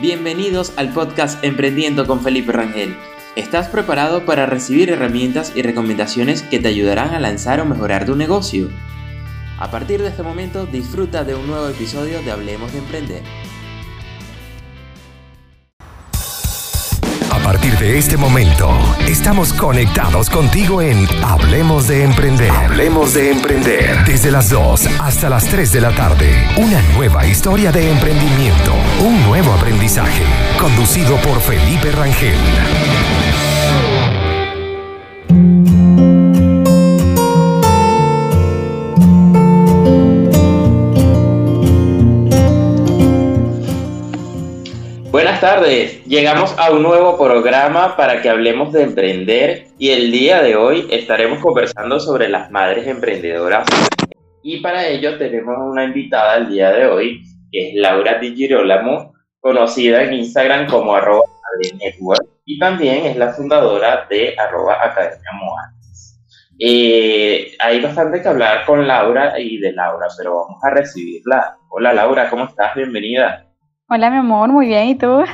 Bienvenidos al podcast Emprendiendo con Felipe Rangel. ¿Estás preparado para recibir herramientas y recomendaciones que te ayudarán a lanzar o mejorar tu negocio? A partir de este momento disfruta de un nuevo episodio de Hablemos de Emprender. De este momento, estamos conectados contigo en Hablemos de Emprender. Hablemos de Emprender. Desde las 2 hasta las 3 de la tarde. Una nueva historia de emprendimiento. Un nuevo aprendizaje. Conducido por Felipe Rangel. Buenas tardes, llegamos a un nuevo programa para que hablemos de emprender y el día de hoy estaremos conversando sobre las madres emprendedoras y para ello tenemos una invitada el día de hoy que es Laura Di Girolamo, conocida en Instagram como arroba network y también es la fundadora de arroba academia. Eh, hay bastante que hablar con Laura y de Laura, pero vamos a recibirla. Hola Laura, ¿cómo estás? Bienvenida. Hola, mi amor, muy bien, ¿y tú?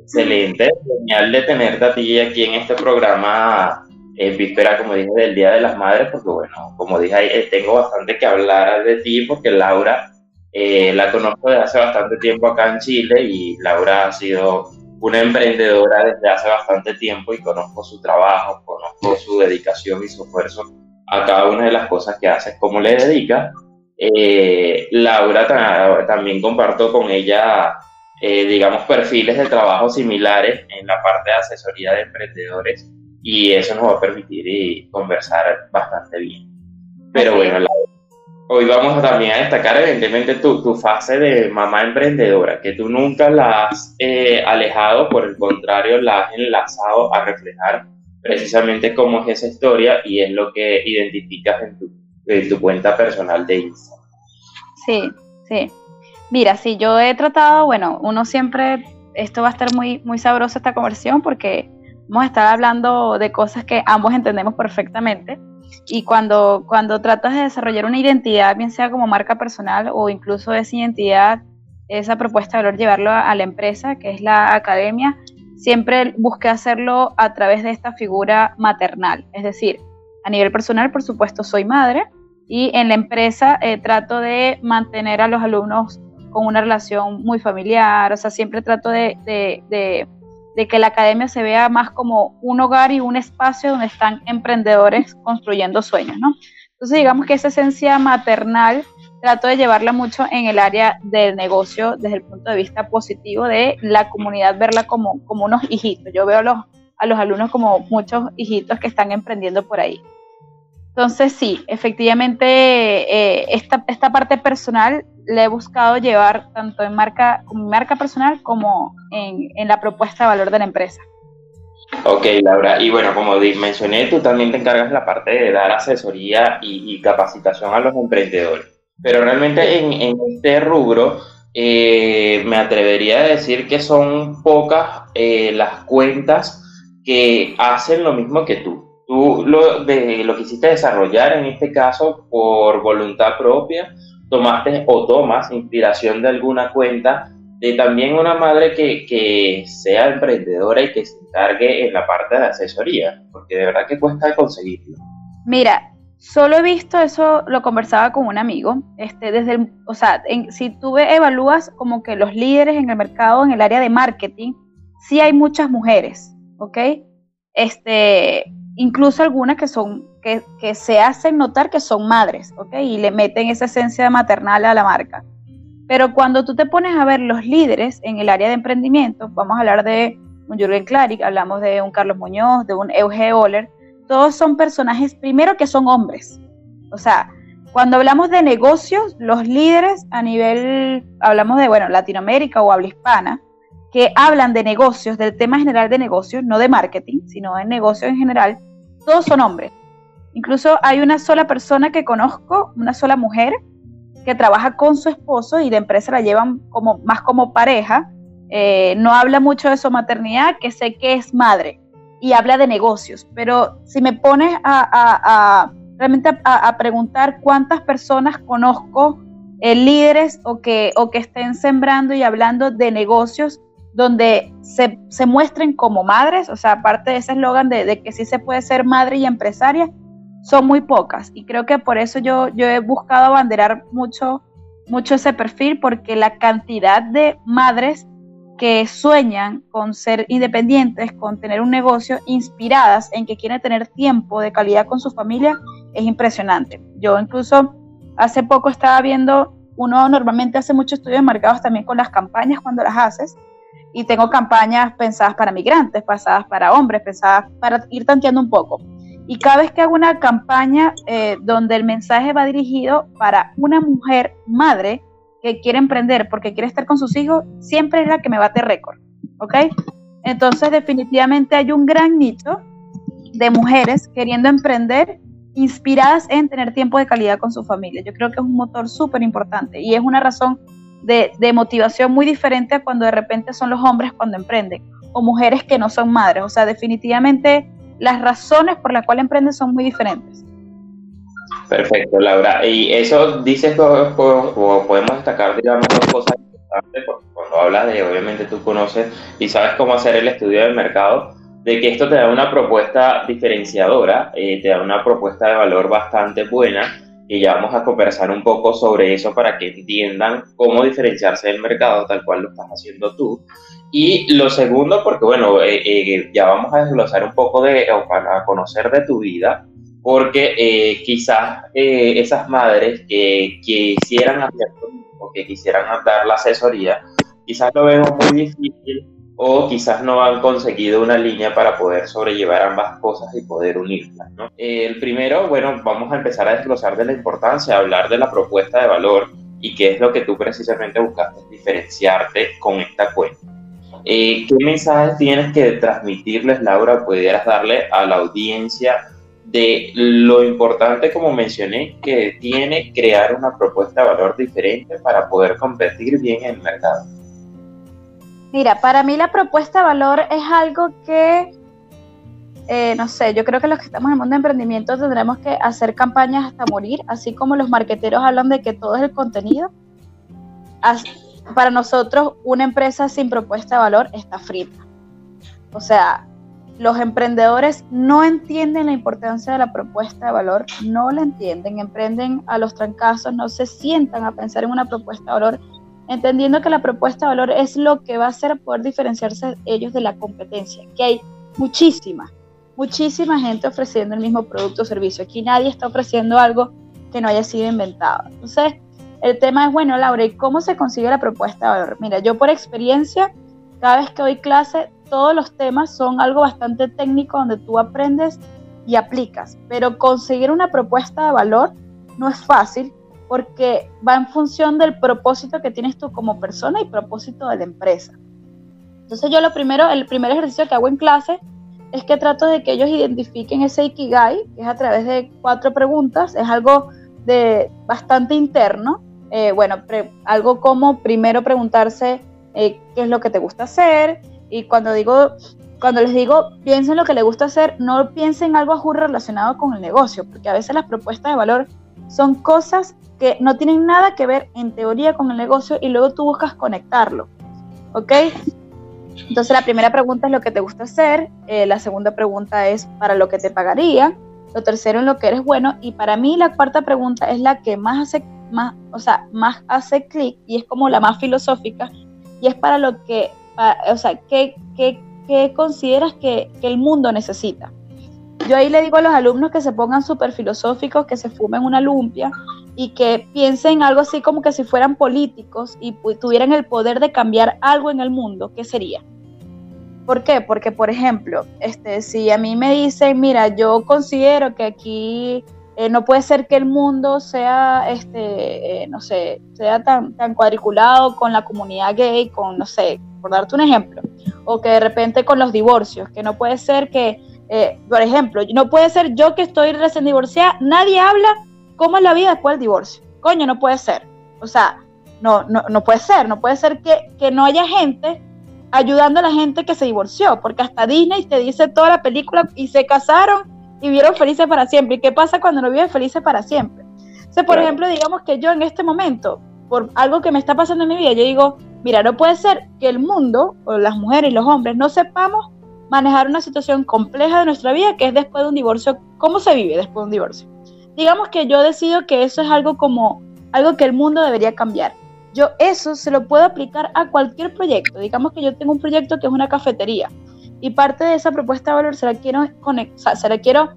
Excelente, genial de tenerte a ti aquí en este programa en víspera, como dije, del Día de las Madres, porque bueno, como dije, eh, tengo bastante que hablar de ti, porque Laura eh, la conozco desde hace bastante tiempo acá en Chile y Laura ha sido una emprendedora desde hace bastante tiempo y conozco su trabajo, conozco su dedicación y su esfuerzo a cada una de las cosas que hace, cómo le dedica eh, Laura también comparto con ella, eh, digamos, perfiles de trabajo similares en la parte de asesoría de emprendedores y eso nos va a permitir eh, conversar bastante bien. Pero bueno, hoy vamos también a destacar evidentemente tu, tu, fase de mamá emprendedora, que tú nunca la has alejado, por el contrario, la has enlazado a reflejar precisamente cómo es esa historia y es lo que identificas en tu de tu cuenta personal de Instagram. Sí, sí. Mira, si yo he tratado, bueno, uno siempre, esto va a estar muy, muy sabroso esta conversión porque vamos a hablando de cosas que ambos entendemos perfectamente. Y cuando, cuando tratas de desarrollar una identidad, bien sea como marca personal o incluso esa identidad, esa propuesta de valor, llevarlo a, la empresa, que es la academia, siempre busqué hacerlo a través de esta figura maternal. Es decir, a nivel personal, por supuesto, soy madre y en la empresa eh, trato de mantener a los alumnos con una relación muy familiar, o sea, siempre trato de, que la academia se vea más como un hogar y un espacio donde están emprendedores construyendo sueños, ¿no? Entonces, digamos que esa esencia maternal trato de llevarla mucho en el área del negocio desde el punto de vista positivo de la comunidad, verla como, como unos hijitos. Yo veo a los, a los alumnos como muchos hijitos que están emprendiendo por ahí. Entonces sí, efectivamente eh, esta, esta, parte personal la he buscado llevar tanto en marca, como marca personal como en, en, la propuesta de valor de la empresa. Ok, Laura, y bueno, como mencioné, tú también te encargas la parte de dar asesoría y, capacitación a los emprendedores. Pero realmente en, en este rubro eh, me atrevería a decir que son pocas eh, las cuentas que hacen lo mismo que tú Tú lo, de, lo quisiste desarrollar en este caso por voluntad propia, tomaste o tomas inspiración de alguna cuenta de también una madre que, que, sea emprendedora y que se encargue en la parte de asesoría, porque de verdad que cuesta conseguirlo. Mira, solo he visto eso, lo conversaba con un amigo, este, desde o sea, si tú evalúas como que los líderes en el mercado, en el área de marketing, sí hay muchas mujeres, ¿ok? Este, incluso algunas que son que, que, se hacen notar que son madres, ¿ok? Y le meten esa esencia maternal a la marca. Pero cuando tú te pones a ver los líderes en el área de emprendimiento, vamos a hablar de un Jürgen Klarik, hablamos de un Carlos Muñoz, de un Euge Oller, todos son personajes, primero que son hombres. O sea, cuando hablamos de negocios, los líderes a nivel, hablamos de, bueno, Latinoamérica o habla hispana, que hablan de negocios, del tema general de negocios, no de marketing, sino de negocios en general, todos son hombres. Incluso hay una sola persona que conozco, una sola mujer, que trabaja con su esposo y de empresa la llevan como, más como pareja. Eh, no habla mucho de su maternidad, que sé que es madre, y habla de negocios. Pero si me pones a, realmente a, preguntar cuántas personas conozco eh, líderes o que, o que estén sembrando y hablando de negocios donde se, se muestren como madres, o sea, aparte de ese eslogan de, que sí se puede ser madre y empresaria, son muy pocas. Y creo que por eso yo, yo he buscado abanderar mucho, mucho ese perfil, porque la cantidad de madres que sueñan con ser independientes, con tener un negocio, inspiradas en que quieren tener tiempo de calidad con su familia, es impresionante. Yo incluso hace poco estaba viendo, uno normalmente hace muchos estudios marcados también con las campañas cuando las haces, y tengo campañas pensadas para migrantes, pensadas para hombres, pensadas para ir tanteando un poco. Y cada vez que hago una campaña eh, donde el mensaje va dirigido para una mujer madre que quiere emprender porque quiere estar con sus hijos, siempre es la que me bate récord. ¿Ok? Entonces, definitivamente hay un gran nicho de mujeres queriendo emprender inspiradas en tener tiempo de calidad con su familia. Yo creo que es un motor súper importante y es una razón de, de, motivación muy diferente a cuando de repente son los hombres cuando emprenden o mujeres que no son madres. O sea, definitivamente las razones por las cuales emprenden son muy diferentes. Perfecto, Laura. Y eso dices que podemos destacar, digamos, dos cosas importantes, porque cuando hablas de, obviamente tú conoces y sabes cómo hacer el estudio del mercado, de que esto te da una propuesta diferenciadora, eh, te da una propuesta de valor bastante buena, y ya vamos a conversar un poco sobre eso para que entiendan cómo diferenciarse del mercado tal cual lo estás haciendo tú. Y lo segundo, porque bueno, eh, eh, ya vamos a desglosar un poco de, o para conocer de tu vida, porque eh, quizás esas madres que, quisieran hacer o que quisieran dar la asesoría, quizás lo vemos muy difícil o quizás no han conseguido una línea para poder sobrellevar ambas cosas y poder unirlas. ¿no? el primero, bueno, vamos a empezar a desglosar de la importancia, hablar de la propuesta de valor y qué es lo que tú precisamente buscaste diferenciarte con esta cuenta. Eh, ¿Qué mensajes tienes que transmitirles, Laura, pudieras darle a la audiencia de lo importante, como mencioné, que tiene crear una propuesta de valor diferente para poder competir bien en el mercado? Mira, para mí la propuesta de valor es algo que, eh, no sé, yo creo que los que estamos en el mundo de emprendimiento tendremos que hacer campañas hasta morir, así como los marqueteros hablan de que todo es el contenido. para nosotros, una empresa sin propuesta de valor está frita. O sea, los emprendedores no entienden la importancia de la propuesta de valor, no la entienden, emprenden a los trancazos, no se sientan a pensar en una propuesta de valor entendiendo que la propuesta de valor es lo que va a hacer poder diferenciarse ellos de la competencia, que hay muchísima, muchísima gente ofreciendo el mismo producto o servicio. Aquí nadie está ofreciendo algo que no haya sido inventado. Entonces, el tema es, bueno, Laura, ¿y cómo se consigue la propuesta de valor? Mira, yo por experiencia, cada vez que doy clase, todos los temas son algo bastante técnico donde tú aprendes y aplicas, pero conseguir una propuesta de valor no es fácil porque va en función del propósito que tienes tú como persona y propósito de la empresa. Entonces yo lo primero, el primer ejercicio que hago en clase es que trato de que ellos identifiquen ese Ikigai, que es a través de cuatro preguntas, es algo de bastante interno, eh, bueno, algo como primero preguntarse eh, qué es lo que te gusta hacer y cuando digo, cuando les digo piensen lo que les gusta hacer, no piensen algo relacionado con el negocio, porque a veces las propuestas de valor son cosas que no tienen nada que ver en teoría con el negocio y luego tú buscas conectarlo. ¿Ok? Entonces la primera pregunta es lo que te gusta hacer, eh, la segunda pregunta es para lo que te pagaría, lo tercero en lo que eres bueno y para mí la cuarta pregunta es la que más hace, más, o sea, más hace clic y es como la más filosófica y es para lo que, o sea, ¿qué, qué, qué consideras que, que el mundo necesita? Yo ahí le digo a los alumnos que se pongan súper filosóficos, que se fumen una lumpia y que piensen algo así como que si fueran políticos y tuvieran el poder de cambiar algo en el mundo, ¿qué sería? ¿Por qué? Porque, por ejemplo, este, si a mí me dicen, mira, yo considero que aquí eh, no puede ser que el mundo sea, este, eh, no sé, sea tan, tan cuadriculado con la comunidad gay, con, no sé, por darte un ejemplo, o que de repente con los divorcios, que no puede ser que, eh, por ejemplo, no puede ser yo que estoy recién divorciada, nadie habla ¿Cómo es la vida después del divorcio? Coño, no puede ser. O sea, no, no, no puede ser. No puede ser que, no haya gente ayudando a la gente que se divorció, porque hasta Disney te dice toda la película y se casaron y vivieron felices para siempre. ¿Y qué pasa cuando no viven felices para siempre? O sea, por ejemplo, digamos que yo en este momento por algo que me está pasando en mi vida, yo digo, mira, no puede ser que el mundo, o las mujeres y los hombres, no sepamos manejar una situación compleja de nuestra vida, que es después de un divorcio, cómo se vive después de un divorcio. Digamos que yo decido que eso es algo como algo que el mundo debería cambiar. Yo eso se lo puedo aplicar a cualquier proyecto. Digamos que yo tengo un proyecto que es una cafetería y parte de esa propuesta de valor se la quiero conectar, se la quiero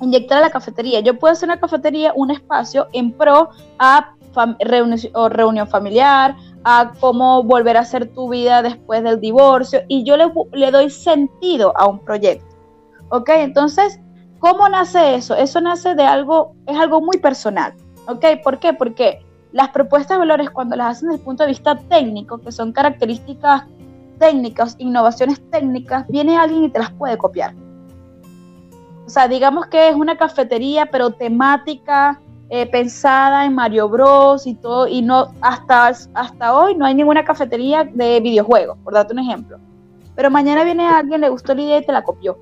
inyectar a la cafetería. Yo puedo hacer una cafetería, un espacio en pro a o reunión familiar, a cómo volver a hacer tu vida después del divorcio y yo le, le doy sentido a un proyecto. ¿Ok? Entonces, ¿cómo nace eso? Eso nace de algo, es algo muy personal. ¿Ok? ¿Por qué? Porque las propuestas de valores, cuando las hacen desde el punto de vista técnico, que son características técnicas, innovaciones técnicas, viene alguien y te las puede copiar. O sea, digamos que es una cafetería, pero temática, eh, pensada en Mario Bros y todo, y no hasta, hasta hoy no hay ninguna cafetería de videojuegos, por darte un ejemplo. Pero mañana viene alguien, le gustó la idea y te la copió.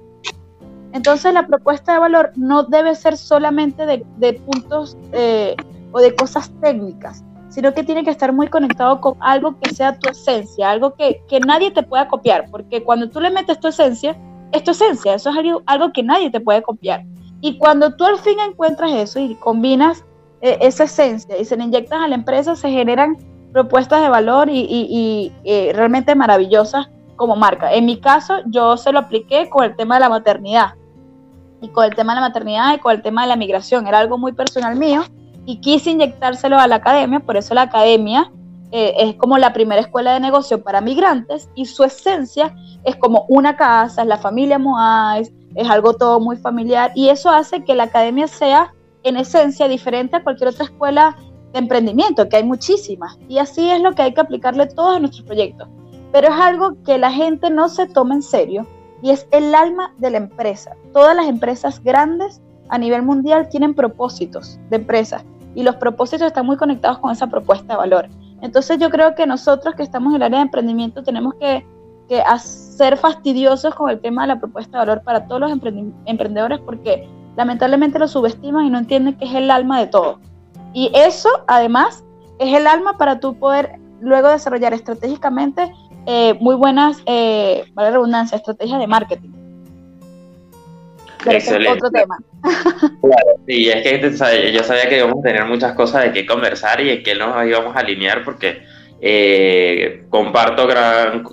Entonces la propuesta de valor no debe ser solamente de, puntos eh, o de cosas técnicas, sino que tiene que estar muy conectado con algo que sea tu esencia, algo que, nadie te pueda copiar, porque cuando tú le metes tu esencia, es tu esencia, eso es algo, algo que nadie te puede copiar. Y cuando tú al fin encuentras eso y combinas eh, esa esencia y se le inyectas a la empresa, se generan propuestas de valor y, y realmente maravillosas como marca. En mi caso, yo se lo apliqué con el tema de la maternidad y con el tema de la maternidad y con el tema de la migración. Era algo muy personal mío y quise inyectárselo a la academia, por eso la academia eh, es como la primera escuela de negocio para migrantes y su esencia es como una casa, es la familia Moais, es algo todo muy familiar y eso hace que la academia sea en esencia diferente a cualquier otra escuela de emprendimiento, que hay muchísimas. Y así es lo que hay que aplicarle todos a nuestros proyectos. Pero es algo que la gente no se toma en serio y es el alma de la empresa. Todas las empresas grandes a nivel mundial tienen propósitos de empresa y los propósitos están muy conectados con esa propuesta de valor. Entonces yo creo que nosotros que estamos en el área de emprendimiento tenemos que, que ser fastidiosos con el tema de la propuesta de valor para todos los emprendedores porque lamentablemente lo subestiman y no entienden que es el alma de todo. Y eso además es el alma para tú poder luego desarrollar estratégicamente eh, muy buenas, eh, vale redundancia, estrategias de marketing. Excelente. otro tema. Claro, sí, es que yo sabía que íbamos a tener muchas cosas de qué conversar y en qué nos íbamos a alinear porque eh, comparto gran,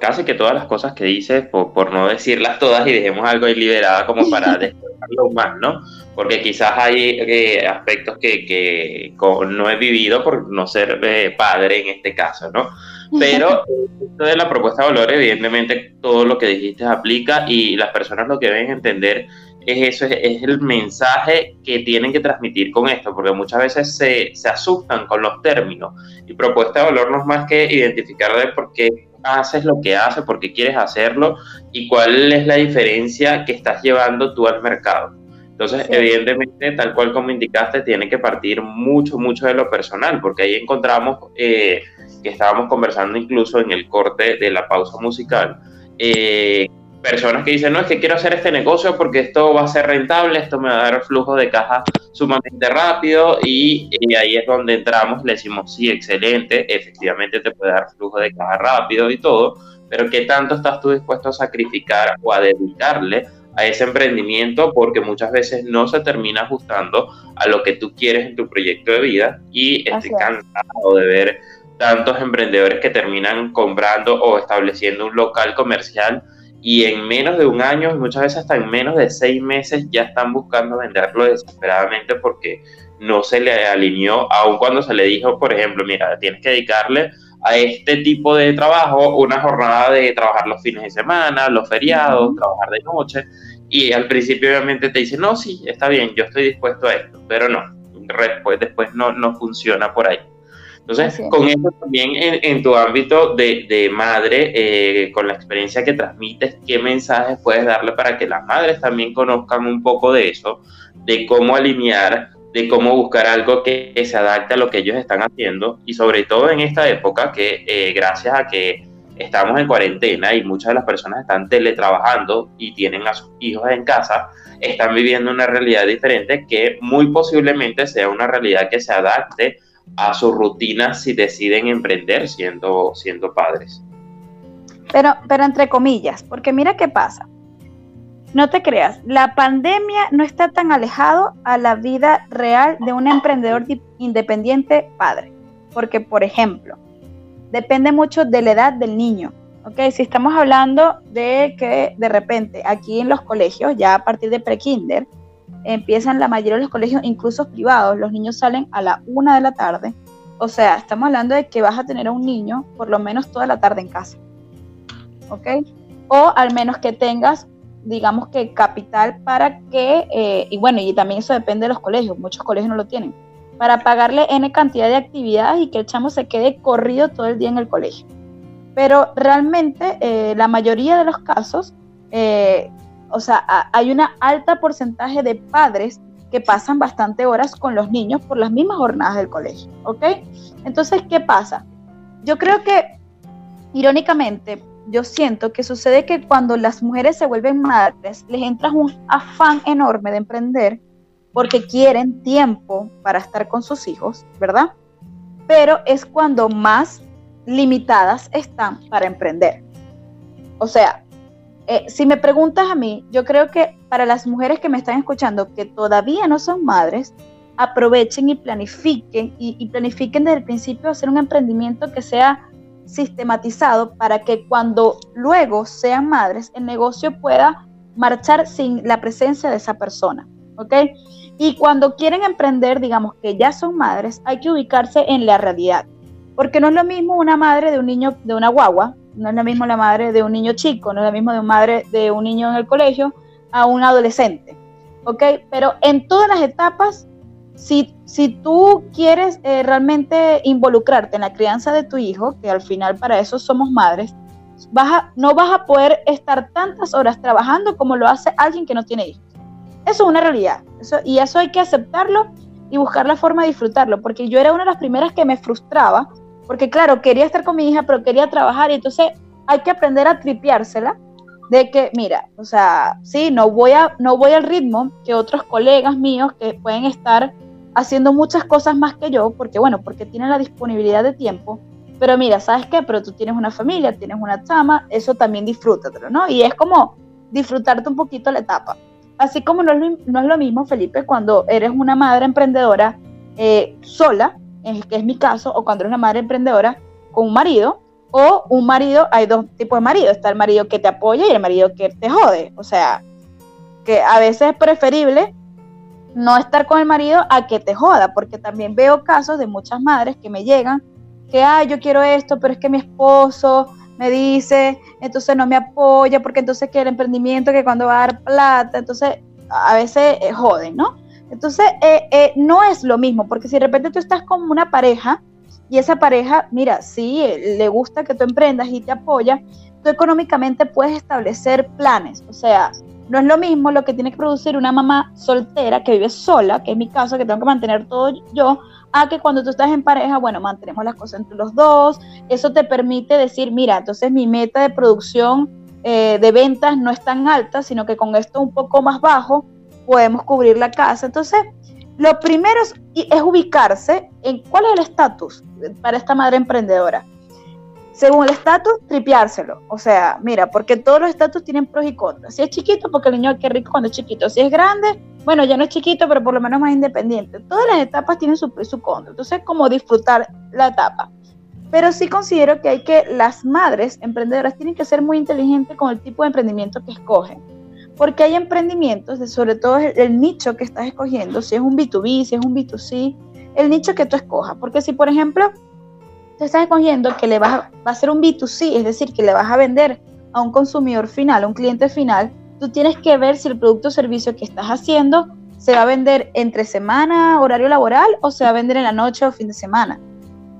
casi que todas las cosas que dices, por, no decirlas todas y dejemos algo ahí liberada como para despertarlo más, ¿no? Porque quizás hay eh, aspectos que, que no he vivido por no ser eh, padre en este caso, ¿no? Pero de la propuesta de valor, evidentemente todo lo que dijiste aplica y las personas lo que deben entender es eso, es, el mensaje que tienen que transmitir con esto, porque muchas veces se, se asustan con los términos. Y propuesta de valor no es más que identificar de por qué haces lo que haces, por qué quieres hacerlo y cuál es la diferencia que estás llevando tú al mercado. Entonces, evidentemente, tal cual como indicaste, tiene que partir mucho, mucho de lo personal, porque ahí encontramos eh, que estábamos conversando incluso en el corte de la pausa musical, eh, personas que dicen, no, es que quiero hacer este negocio porque esto va a ser rentable, esto me va a dar flujo de caja sumamente rápido y, ahí es donde entramos, le decimos, sí, excelente, efectivamente te puede dar flujo de caja rápido y todo, pero ¿qué tanto estás tú dispuesto a sacrificar o a dedicarle a ese emprendimiento? Porque muchas veces no se termina ajustando a lo que tú quieres en tu proyecto de vida y estoy cansado de ver tantos emprendedores que terminan comprando o estableciendo un local comercial y en menos de un año, muchas veces hasta en menos de seis meses, ya están buscando venderlo desesperadamente porque no se le alineó, aun cuando se le dijo, por ejemplo, mira, tienes que dedicarle a este tipo de trabajo una jornada de trabajar los fines de semana, los feriados, trabajar de noche, y al principio obviamente te dice, no, sí, está bien, yo estoy dispuesto a esto, pero no, después, después no, no funciona por ahí. Entonces, con eso también en, tu ámbito de, madre, eh, con la experiencia que transmites, ¿qué mensajes puedes darle para que las madres también conozcan un poco de eso, de cómo alinear, de cómo buscar algo que, se adapte a lo que ellos están haciendo y sobre todo en esta época que eh, gracias a que estamos en cuarentena y muchas de las personas están teletrabajando y tienen a sus hijos en casa, están viviendo una realidad diferente que muy posiblemente sea una realidad que se adapte a su rutina si deciden emprender siendo, siendo padres. Pero, pero entre comillas, porque mira qué pasa. No te creas, la pandemia no está tan alejado a la vida real de un emprendedor independiente padre. Porque, por ejemplo, depende mucho de la edad del niño. ¿ok? Si estamos hablando de que de repente aquí en los colegios, ya a partir de prekinder, empiezan la mayoría de los colegios, incluso privados, los niños salen a la una de la tarde. O sea, estamos hablando de que vas a tener a un niño por lo menos toda la tarde en casa. ¿Ok? O al menos que tengas digamos que capital para que, eh, y bueno, y también eso depende de los colegios, muchos colegios no lo tienen, para pagarle N cantidad de actividades y que el chamo se quede corrido todo el día en el colegio. Pero realmente eh, la mayoría de los casos, eh, o sea, hay una alta porcentaje de padres que pasan bastante horas con los niños por las mismas jornadas del colegio, ¿ok? Entonces, ¿qué pasa? Yo creo que, irónicamente, yo siento que sucede que cuando las mujeres se vuelven madres, les entra un afán enorme de emprender porque quieren tiempo para estar con sus hijos, ¿verdad? Pero es cuando más limitadas están para emprender. O sea, eh, si me preguntas a mí, yo creo que para las mujeres que me están escuchando que todavía no son madres, aprovechen y planifiquen y, y planifiquen desde el principio hacer un emprendimiento que sea sistematizado para que cuando luego sean madres, el negocio pueda marchar sin la presencia de esa persona. ¿Ok? Y cuando quieren emprender, digamos que ya son madres, hay que ubicarse en la realidad. Porque no es lo mismo una madre de un niño, de una guagua, no es lo mismo la madre de un niño chico, no es lo mismo de una madre de un niño en el colegio a un adolescente. ¿Ok? Pero en todas las etapas si, si tú quieres eh, realmente involucrarte en la crianza de tu hijo, que al final para eso somos madres, vas no vas a poder estar tantas horas trabajando como lo hace alguien que no tiene hijos. Eso es una realidad. Eso, y eso hay que aceptarlo y buscar la forma de disfrutarlo, porque yo era una de las primeras que me frustraba, porque claro, quería estar con mi hija, pero quería trabajar, y entonces hay que aprender a tripeársela de que, mira, o sea, sí, no voy, a, no voy al ritmo que otros colegas míos que pueden estar haciendo muchas cosas más que yo, porque bueno, porque tienen la disponibilidad de tiempo, pero mira, ¿sabes qué? Pero tú tienes una familia, tienes una chama, eso también disfrútatelo, ¿no? Y es como disfrutarte un poquito la etapa. Así como no es, no es lo mismo, Felipe, cuando eres una madre emprendedora eh, sola, que es mi caso, o cuando eres una madre emprendedora con un marido, o un marido, hay dos tipos de marido, está el marido que te apoya y el marido que te jode, o sea, que a veces es preferible no estar con el marido a que te joda, porque también veo casos de muchas madres que me llegan que, ay, yo quiero esto, pero es que mi esposo me dice, entonces no me apoya, porque entonces quiere emprendimiento, que cuando va a dar plata, entonces a veces eh, joden, ¿no? Entonces eh, eh, no es lo mismo, porque si de repente tú estás con una pareja y esa pareja, mira, sí, le gusta que tú emprendas y te apoya, tú económicamente puedes establecer planes, o sea, no es lo mismo lo que tiene que producir una mamá soltera que vive sola, que es mi caso, que tengo que mantener todo yo, a que cuando tú estás en pareja, bueno, mantenemos las cosas entre los dos. Eso te permite decir, mira, entonces mi meta de producción eh, de ventas no es tan alta, sino que con esto un poco más bajo podemos cubrir la casa. Entonces, lo primero es ubicarse en cuál es el estatus para esta madre emprendedora según el estatus, tripeárselo. O sea, mira, porque todos los estatus tienen pros y contras. Si es chiquito, porque el niño qué rico cuando es chiquito. Si es grande, bueno, ya no es chiquito, pero por lo menos más independiente. Todas las etapas tienen su pro y su contra. Entonces, como disfrutar la etapa. Pero sí considero que hay que, las madres emprendedoras tienen que ser muy inteligentes con el tipo de emprendimiento que escogen. Porque hay emprendimientos, de, sobre todo el, nicho que estás escogiendo, si es un B2B, si es un B2C, el nicho que tú escojas. Porque si, por ejemplo, te estás escogiendo que le vas a, va a ser un B2C, es decir, que le vas a vender a un consumidor final, a un cliente final, tú tienes que ver si el producto o servicio que estás haciendo se va a vender entre semana, horario laboral, o se va a vender en la noche o fin de semana.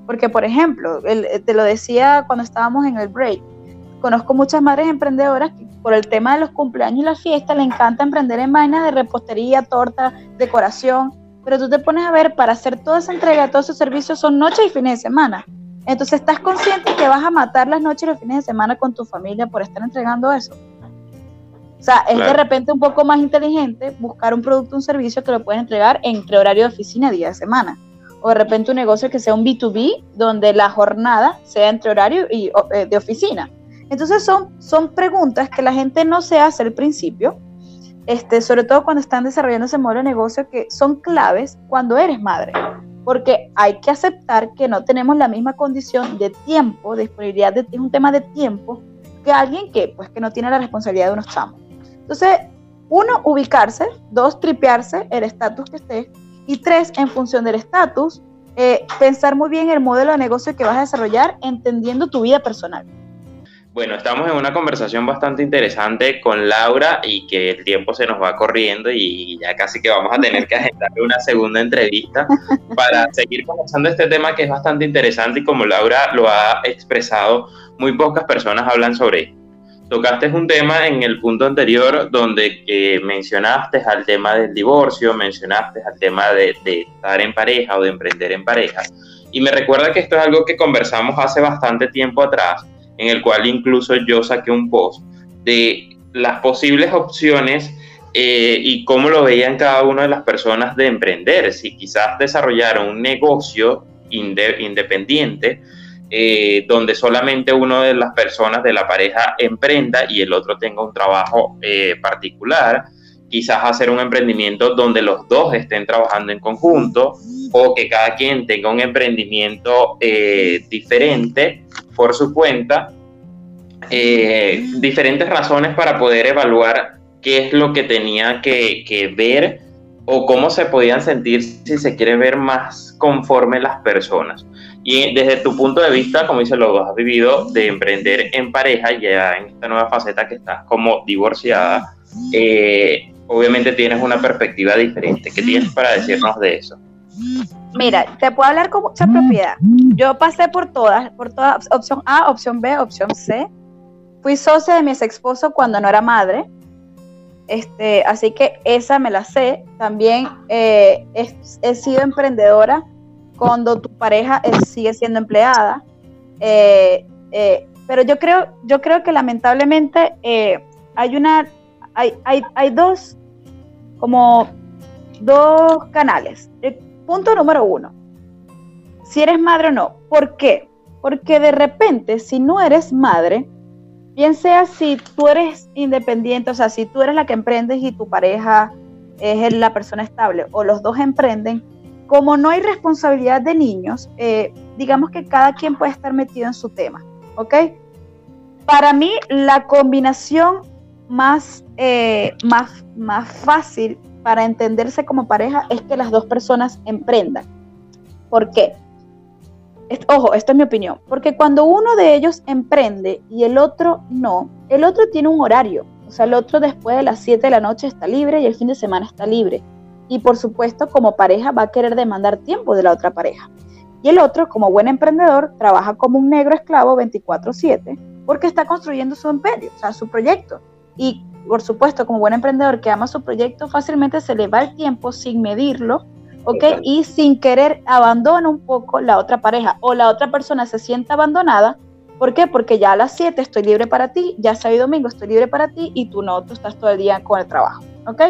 Porque, por ejemplo, te lo decía cuando estábamos en el break, conozco muchas madres emprendedoras que por el tema de los cumpleaños y la fiesta le encanta emprender en vainas de repostería, torta, decoración, pero tú te pones a ver, para hacer toda esa entrega, todos esos servicios son noches y fines de semana. Entonces, ¿estás consciente que vas a matar las noches y los fines de semana con tu familia por estar entregando eso? O sea, es de repente un poco más inteligente buscar un producto un servicio que lo puedes entregar entre horario de oficina y día de semana. o de repente un negocio que sea un B2B, donde la jornada sea entre horario y eh, de oficina. Entonces son, son preguntas que la gente no se hace al principio, este, sobre todo cuando están desarrollando ese modelo de negocio, que son claves cuando eres madre, porque hay que aceptar que no tenemos la misma condición de tiempo, de disponibilidad, de, es un tema de tiempo, que alguien que, pues, que no tiene la responsabilidad de unos chamos. Entonces, uno, ubicarse, dos, tripearse el estatus que esté, y tres, en función del estatus, eh, pensar muy bien el modelo de negocio que vas a desarrollar, entendiendo tu vida personal. Bueno, estamos en una conversación bastante interesante con Laura y que el tiempo se nos va corriendo y ya casi que vamos a tener que agendarle una segunda entrevista para seguir conversando este tema que es bastante interesante y como Laura lo ha expresado, muy pocas personas hablan sobre esto. Tocaste un tema en el punto anterior donde eh, mencionaste al tema del divorcio, mencionaste al tema de, de estar en pareja o de emprender en pareja. Y me recuerda que esto es algo que conversamos hace bastante tiempo atrás en el cual incluso yo saqué un post de las posibles opciones eh, y cómo lo veían cada una de las personas de emprender, si quizás desarrollaron un negocio independiente eh, donde solamente una de las personas de la pareja emprenda y el otro tenga un trabajo eh, particular, quizás hacer un emprendimiento donde los dos estén trabajando en conjunto o que cada quien tenga un emprendimiento diferente por su cuenta eh, diferentes razones para poder evaluar qué es lo que tenía que, ver o cómo se podían sentir si se quiere ver más conforme las personas. Y desde tu punto de vista, como dice, lo has vivido de emprender en pareja, ya en esta nueva faceta que estás como divorciada, eh, obviamente tienes una perspectiva diferente. ¿Qué tienes para decirnos de eso? Mira, te puedo hablar con mucha propiedad. Yo pasé por todas, por todas, opción A, opción B, opción C. Fui socia de mi ex esposo cuando no era madre. Este, así que esa me la sé. También eh, he, sido emprendedora cuando tu pareja sigue siendo empleada. Eh, eh, pero yo creo, yo creo que lamentablemente hay una, hay, hay, hay dos, como dos canales Punto número uno, si eres madre o no. ¿Por qué? Porque de repente, si no eres madre, bien sea si tú eres independiente, o sea, si tú eres la que emprendes y tu pareja es la persona estable, o los dos emprenden, como no hay responsabilidad de niños, eh, digamos que cada quien puede estar metido en su tema, ¿ok? Para mí, la combinación más, eh, más, más fácil para entenderse como pareja es que las dos personas emprendan. ¿Por qué? Ojo, esta es mi opinión. Porque cuando uno de ellos emprende y el otro no, el otro tiene un horario. O sea, el otro después de las 7 de la noche está libre y el fin de semana está libre. Y por supuesto, como pareja va a querer demandar tiempo de la otra pareja. Y el otro, como buen emprendedor, trabaja como un negro esclavo 24/7 porque está construyendo su imperio, o sea, su proyecto. Y por supuesto, como buen emprendedor que ama su proyecto, fácilmente se le va el tiempo sin medirlo, ¿ok? Y sin querer abandona un poco la otra pareja o la otra persona se siente abandonada. ¿Por qué? Porque ya a las 7 estoy libre para ti, ya sábado y domingo estoy libre para ti y tú no, tú estás todo el día con el trabajo, ¿ok?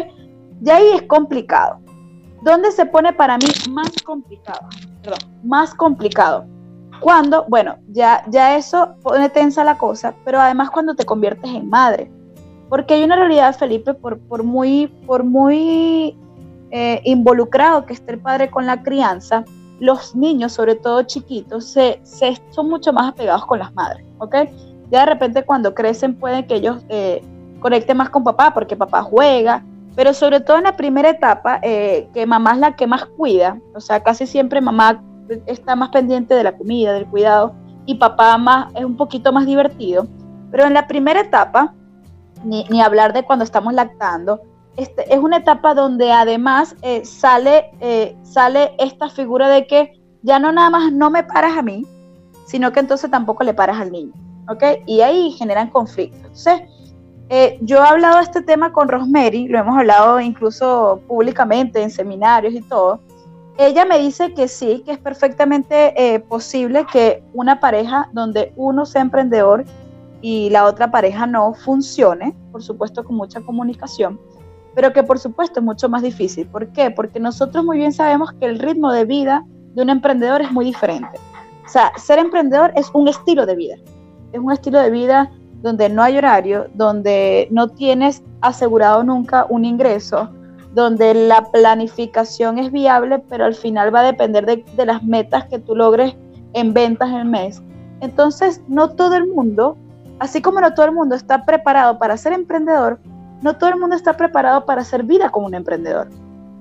Y ahí es complicado. ¿Dónde se pone para mí más complicado? Perdón, más complicado. Cuando, bueno, ya, ya eso pone tensa la cosa, pero además cuando te conviertes en madre porque hay una realidad, Felipe, por, por muy, por muy eh, involucrado que esté el padre con la crianza, los niños, sobre todo chiquitos, se, se, son mucho más apegados con las madres, ¿ok? Ya de repente cuando crecen pueden que ellos eh, conecten más con papá porque papá juega, pero sobre todo en la primera etapa, eh, que mamá es la que más cuida, o sea, casi siempre mamá está más pendiente de la comida, del cuidado, y papá más, es un poquito más divertido, pero en la primera etapa, ni, hablar de cuando estamos lactando. Este, es una etapa donde además eh, sale, eh, sale esta figura de que ya no nada más no me paras a mí, sino que entonces tampoco le paras al niño. ¿Ok? Y ahí generan conflictos. Entonces, eh, yo he hablado de este tema con Rosemary, lo hemos hablado incluso públicamente en seminarios y todo. Ella me dice que sí, que es perfectamente posible que una pareja donde uno sea emprendedor y la otra pareja no funcione, por supuesto con mucha comunicación, pero que por supuesto es mucho más difícil. ¿Por qué? Porque nosotros muy bien sabemos que el ritmo de vida de un emprendedor es muy diferente. O sea, ser emprendedor es un estilo de vida. Es un estilo de vida donde no hay horario, donde no tienes asegurado nunca un ingreso, donde la planificación es viable, pero al final va a depender de, de las metas que tú logres en ventas en el mes. Entonces, no todo el mundo, así como no todo el mundo está preparado para ser emprendedor, no todo el mundo está preparado para hacer vida como un emprendedor.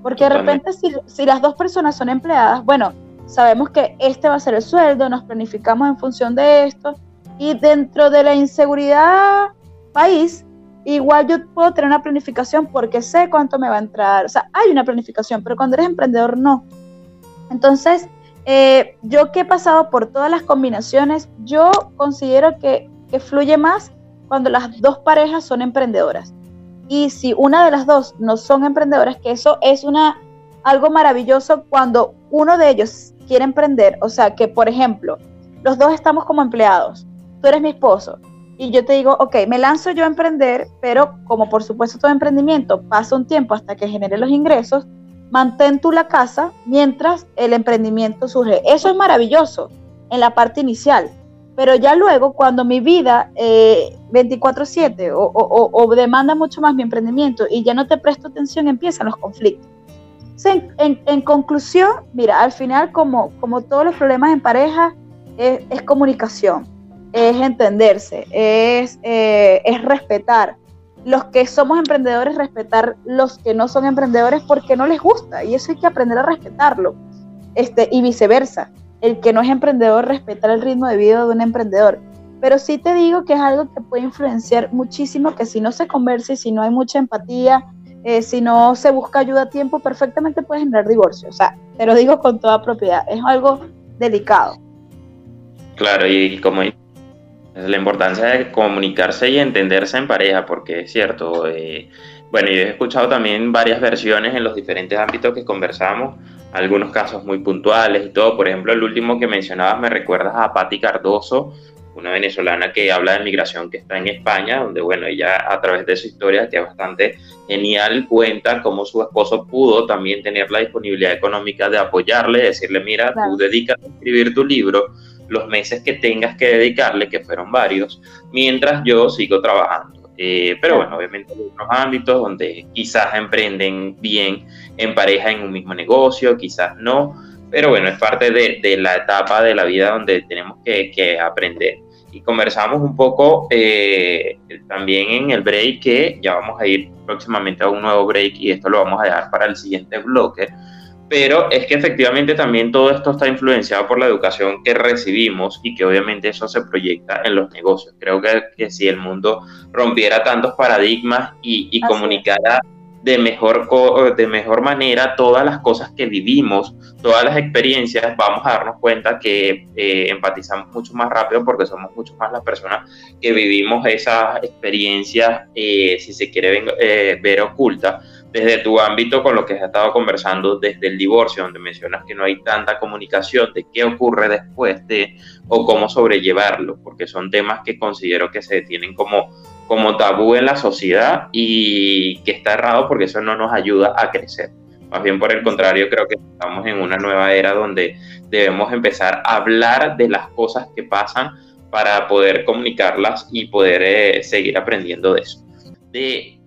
Porque de repente si, si, las dos personas son empleadas, bueno, sabemos que este va a ser el sueldo, nos planificamos en función de esto, y dentro de la inseguridad país, igual yo puedo tener una planificación porque sé cuánto me va a entrar. O sea, hay una planificación, pero cuando eres emprendedor no. Entonces, eh, yo que he pasado por todas las combinaciones, yo considero que, que fluye más cuando las dos parejas son emprendedoras. Y si una de las dos no son emprendedoras, que eso es una, algo maravilloso cuando uno de ellos quiere emprender, o sea, que por ejemplo, los dos estamos como empleados, tú eres mi esposo, y yo te digo, ok, me lanzo yo a emprender, pero como por supuesto todo emprendimiento pasa un tiempo hasta que genere los ingresos, mantén tú la casa mientras el emprendimiento surge. Eso es maravilloso en la parte inicial, pero ya luego cuando mi vida 24/7 eh, o, demanda mucho más mi emprendimiento y ya no te presto atención, empiezan los conflictos. en, conclusión, mira, al final como, como todos los problemas en pareja, es, comunicación, es entenderse, es, eh, es respetar los que somos emprendedores respetar los que no son emprendedores porque no les gusta y eso hay que aprender a respetarlo. Este, y viceversa, el que no es emprendedor respetar el ritmo de vida de un emprendedor. Pero sí te digo que es algo que puede influenciar muchísimo, que si no se conversa y si no hay mucha empatía, eh, si no se busca ayuda a tiempo, perfectamente puede generar divorcio. O sea, te lo digo con toda propiedad, es algo delicado. Claro, y como la importancia de comunicarse y entenderse en pareja, porque es cierto. Eh, bueno, yo he escuchado también varias versiones en los diferentes ámbitos que conversamos, algunos casos muy puntuales y todo. Por ejemplo, el último que mencionabas me recuerdas a Patti Cardoso, una venezolana que habla de migración que está en España, donde, bueno, ella a través de su historia, que es bastante genial, cuenta cómo su esposo pudo también tener la disponibilidad económica de apoyarle, decirle, mira, tú dedicas a escribir tu libro, los meses que tengas que dedicarle, que fueron varios, mientras yo sigo trabajando. Eh, pero bueno, obviamente hay otros ámbitos donde quizás emprenden bien en pareja en un mismo negocio, quizás no, pero bueno, es parte de, la etapa de la vida donde tenemos que, aprender. Y conversamos un poco eh, también en el break, que ya vamos a ir próximamente a un nuevo break y esto lo vamos a dejar para el siguiente bloque pero es que efectivamente también todo esto está influenciado por la educación que recibimos y que obviamente eso se proyecta en los negocios. Creo que, si el mundo rompiera tantos paradigmas y, comunicara de mejor, de mejor manera todas las cosas que vivimos, todas las experiencias, vamos a darnos cuenta que eh, empatizamos mucho más rápido porque somos mucho más las personas que vivimos esas experiencias, eh, si se quiere eh, ver ocultas desde tu ámbito con lo que has estado conversando desde el divorcio, donde mencionas que no hay tanta comunicación de qué ocurre después de o cómo sobrellevarlo, porque son temas que considero que se tienen como, como tabú en la sociedad y que está errado porque eso no nos ayuda a crecer. Más bien por el contrario, creo que estamos en una nueva era donde debemos empezar a hablar de las cosas que pasan para poder comunicarlas y poder eh, seguir aprendiendo de eso. De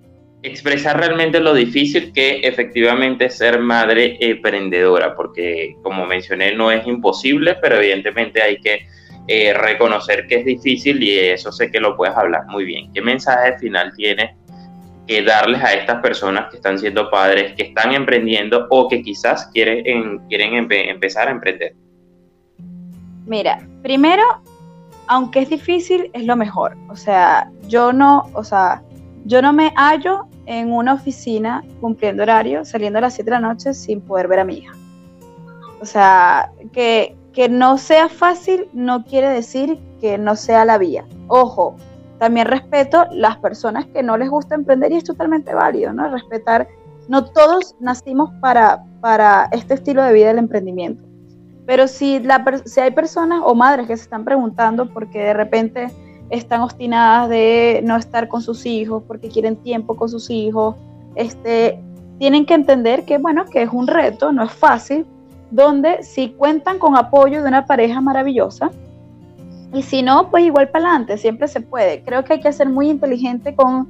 expresar realmente lo difícil que efectivamente ser madre emprendedora, porque como mencioné no es imposible, pero evidentemente hay que eh, reconocer que es difícil y eso sé que lo puedes hablar muy bien. ¿Qué mensaje final tienes que darles a estas personas que están siendo padres, que están emprendiendo o que quizás quieren, quieren empezar a emprender? Mira, primero, aunque es difícil, es lo mejor. O sea, yo no, o sea, yo no me hallo en una oficina cumpliendo horario, saliendo a las 7 de la noche sin poder ver a mi hija. O sea, que, que no sea fácil no quiere decir que no sea la vía. Ojo, también respeto las personas que no les gusta emprender y es totalmente válido, ¿no? Respetar, no todos nacimos para, para este estilo de vida del emprendimiento. Pero si, la, si hay personas o madres que se están preguntando porque de repente están obstinadas de no estar con sus hijos porque quieren tiempo con sus hijos. Este, tienen que entender que, bueno, que es un reto, no es fácil, donde si cuentan con apoyo de una pareja maravillosa, y si no, pues igual para adelante, siempre se puede. Creo que hay que ser muy inteligente con,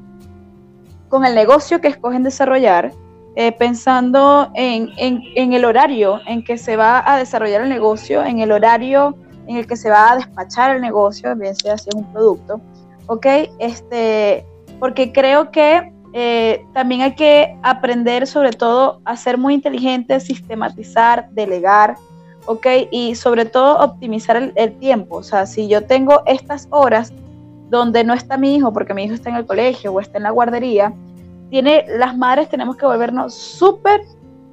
con el negocio que escogen desarrollar, eh, pensando en, en, el horario en que se va a desarrollar el negocio, en el horario en el que se va a despachar el negocio, bien sea si es un producto, ¿ok? Este, porque creo que eh, también hay que aprender sobre todo a ser muy inteligente, sistematizar, delegar, ¿ok? Y sobre todo optimizar el, tiempo. O sea, si yo tengo estas horas donde no está mi hijo, porque mi hijo está en el colegio o está en la guardería, tiene, las madres tenemos que volvernos súper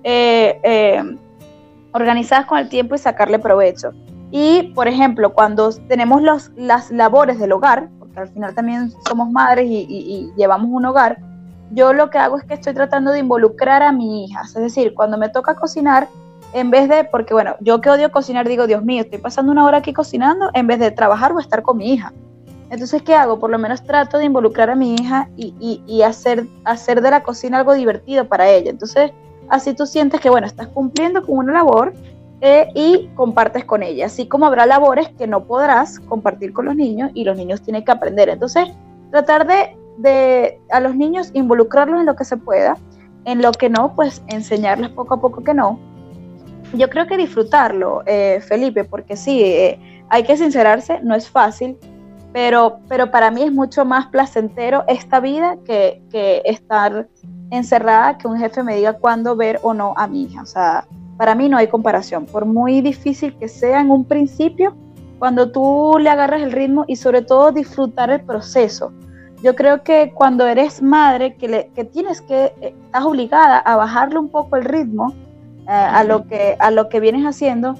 eh, eh, organizadas con el tiempo y sacarle provecho. Y, por ejemplo, cuando tenemos los, las labores del hogar, porque al final también somos madres y, y llevamos un hogar, yo lo que hago es que estoy tratando de involucrar a mi hija. Es decir, cuando me toca cocinar, en vez de, porque bueno, yo que odio cocinar, digo, Dios mío, estoy pasando una hora aquí cocinando en vez de trabajar o estar con mi hija. Entonces, ¿qué hago? Por lo menos trato de involucrar a mi hija y, hacer, hacer de la cocina algo divertido para ella. Entonces, así tú sientes que, bueno, estás cumpliendo con una labor eh, y compartes con ella. Así como habrá labores que no podrás compartir con los niños y los niños tienen que aprender. Entonces, tratar de, de a los niños involucrarlos en lo que se pueda, en lo que no, pues enseñarles poco a poco que no yo creo que disfrutarlo, eh, Felipe, porque sí, eh, hay que sincerarse, no es fácil, pero, pero para mí es mucho más placentero esta vida que, que estar encerrada, que un jefe me diga cuándo ver o no a mi hija. O sea, para mí no hay comparación. Por muy difícil que sea en un principio, cuando tú le agarras el ritmo y sobre todo disfrutar el proceso. Yo creo que cuando eres madre, que, le, que tienes que, eh, estás obligada a bajarle un poco el ritmo, a, lo que, a lo que vienes haciendo,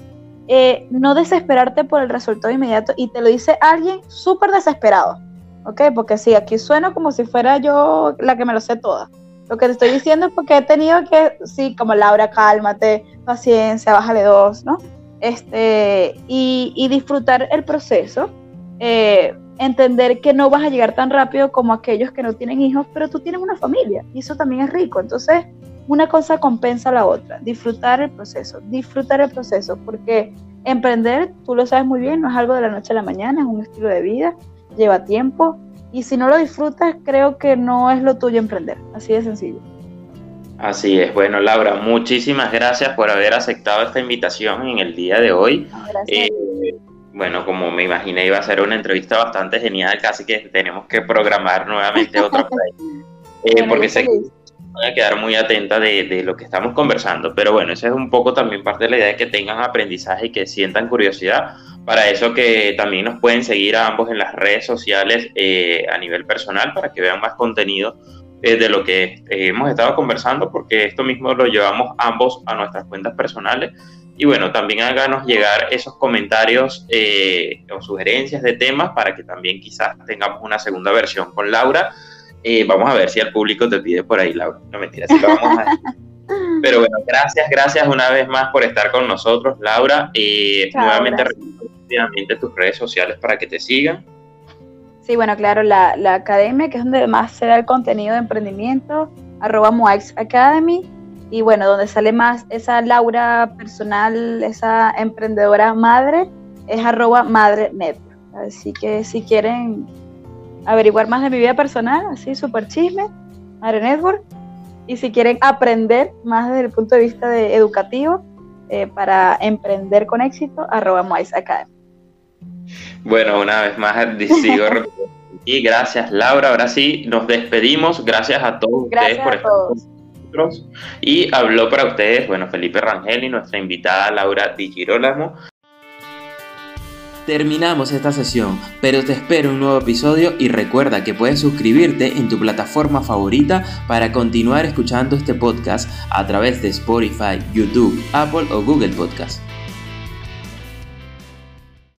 eh, no desesperarte por el resultado inmediato y te lo dice alguien súper desesperado, ¿ok? Porque sí, aquí suena como si fuera yo la que me lo sé toda. Lo que te estoy diciendo es porque he tenido que, sí, como Laura, cálmate, paciencia, bájale dos, ¿no? Este, y, disfrutar el proceso, eh, entender que no vas a llegar tan rápido como aquellos que no tienen hijos, pero tú tienes una familia y eso también es rico. Entonces, una cosa compensa a la otra. Disfrutar el proceso, disfrutar el proceso, porque emprender, tú lo sabes muy bien, no es algo de la noche a la mañana, es un estilo de vida, lleva tiempo y si no lo disfrutas, creo que no es lo tuyo emprender, así de sencillo. Así es. Bueno, Laura, muchísimas gracias por haber aceptado esta invitación en el día de hoy. Eh, bueno, como me imaginé, iba a ser una entrevista bastante genial, casi que tenemos que programar nuevamente otro país. Eh, porque sé van a quedar muy atenta de, de, lo que estamos conversando. Pero bueno, esa es un poco también parte de la idea de que tengan aprendizaje y que sientan curiosidad. Para eso que también nos pueden seguir a ambos en las redes sociales eh, a nivel personal para que vean más contenido eh, de lo que eh, hemos estado conversando, porque esto mismo lo llevamos ambos a nuestras cuentas personales. Y bueno, también háganos llegar esos comentarios o sugerencias de temas para que también quizás tengamos una segunda versión con Laura eh, vamos a ver si el público te pide por ahí, Laura. No mentira, sí lo vamos a Pero bueno, gracias, gracias una vez más por estar con nosotros, Laura. Eh, nuevamente, rápidamente tus redes sociales para que te sigan. Sí, bueno, claro, la, la, academia, que es donde más se da el contenido de emprendimiento, arroba Moax Academy, y bueno, donde sale más esa Laura personal, esa emprendedora madre, es arroba Madre Network. Así que si quieren averiguar más de mi vida personal, así súper chisme, Madre Network. Y si quieren aprender más desde el punto de vista de educativo eh, para emprender con éxito, arroba Academy. Bueno, una vez más sigo y gracias Laura, ahora sí nos despedimos, gracias a todos ustedes por estar con nosotros. Y habló para ustedes, bueno, Felipe Rangel y nuestra invitada Laura Di Girolamo. Terminamos esta sesión, pero te espero un nuevo episodio y recuerda que puedes suscribirte en tu plataforma favorita para continuar escuchando este podcast a través de Spotify, YouTube, Apple o Google Podcast.